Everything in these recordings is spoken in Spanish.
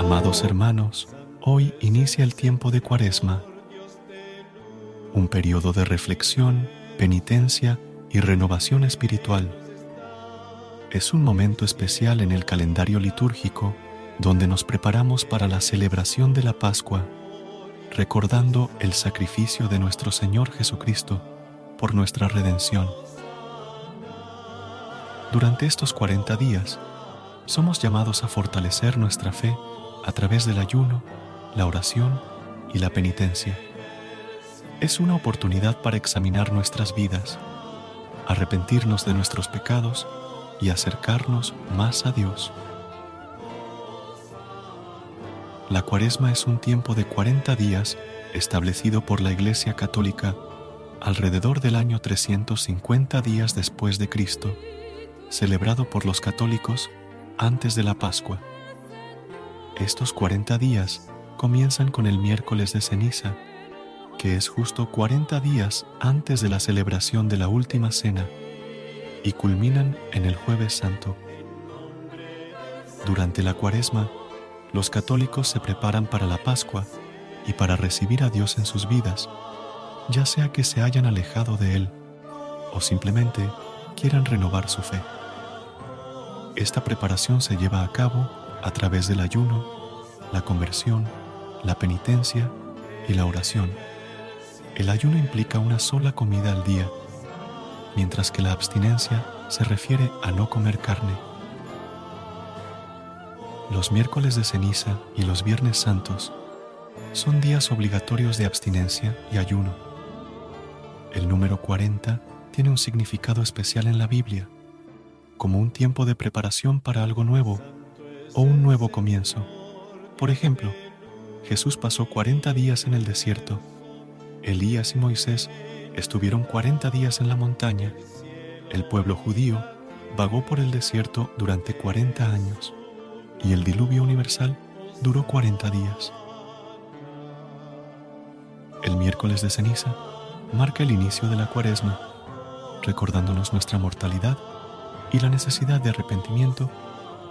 Amados hermanos, hoy inicia el tiempo de Cuaresma, un periodo de reflexión, penitencia y renovación espiritual. Es un momento especial en el calendario litúrgico donde nos preparamos para la celebración de la Pascua, recordando el sacrificio de nuestro Señor Jesucristo por nuestra redención. Durante estos 40 días, somos llamados a fortalecer nuestra fe a través del ayuno, la oración y la penitencia. Es una oportunidad para examinar nuestras vidas, arrepentirnos de nuestros pecados y acercarnos más a Dios. La cuaresma es un tiempo de 40 días establecido por la Iglesia Católica alrededor del año 350 días después de Cristo, celebrado por los católicos antes de la Pascua. Estos 40 días comienzan con el miércoles de ceniza, que es justo 40 días antes de la celebración de la última cena, y culminan en el jueves santo. Durante la cuaresma, los católicos se preparan para la Pascua y para recibir a Dios en sus vidas, ya sea que se hayan alejado de Él o simplemente quieran renovar su fe. Esta preparación se lleva a cabo a través del ayuno, la conversión, la penitencia y la oración. El ayuno implica una sola comida al día, mientras que la abstinencia se refiere a no comer carne. Los miércoles de ceniza y los viernes santos son días obligatorios de abstinencia y ayuno. El número 40 tiene un significado especial en la Biblia, como un tiempo de preparación para algo nuevo o un nuevo comienzo. Por ejemplo, Jesús pasó 40 días en el desierto. Elías y Moisés estuvieron 40 días en la montaña. El pueblo judío vagó por el desierto durante 40 años y el diluvio universal duró 40 días. El miércoles de ceniza marca el inicio de la cuaresma, recordándonos nuestra mortalidad y la necesidad de arrepentimiento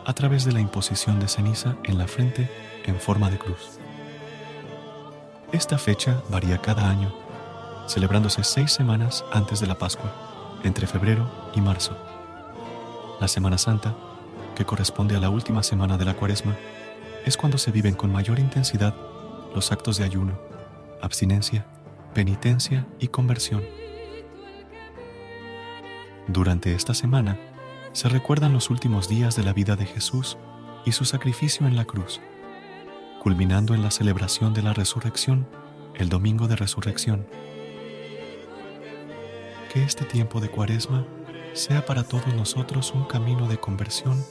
a través de la imposición de ceniza en la frente en forma de cruz. Esta fecha varía cada año, celebrándose seis semanas antes de la Pascua, entre febrero y marzo. La Semana Santa, que corresponde a la última semana de la Cuaresma, es cuando se viven con mayor intensidad los actos de ayuno, abstinencia, penitencia y conversión. Durante esta semana se recuerdan los últimos días de la vida de Jesús y su sacrificio en la cruz, culminando en la celebración de la resurrección el domingo de resurrección. Que este tiempo de cuaresma sea para todos nosotros un camino de conversión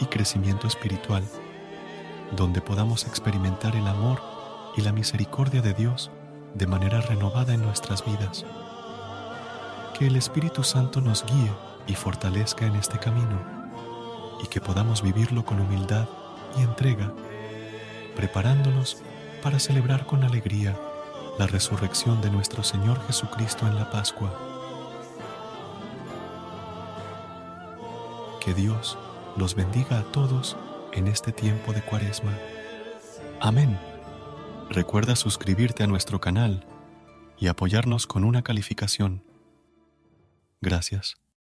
y crecimiento espiritual, donde podamos experimentar el amor y la misericordia de Dios de manera renovada en nuestras vidas. Que el Espíritu Santo nos guíe y fortalezca en este camino y que podamos vivirlo con humildad y entrega, preparándonos para celebrar con alegría la resurrección de nuestro Señor Jesucristo en la Pascua. Que Dios los bendiga a todos en este tiempo de Cuaresma. Amén. Recuerda suscribirte a nuestro canal y apoyarnos con una calificación. Gracias.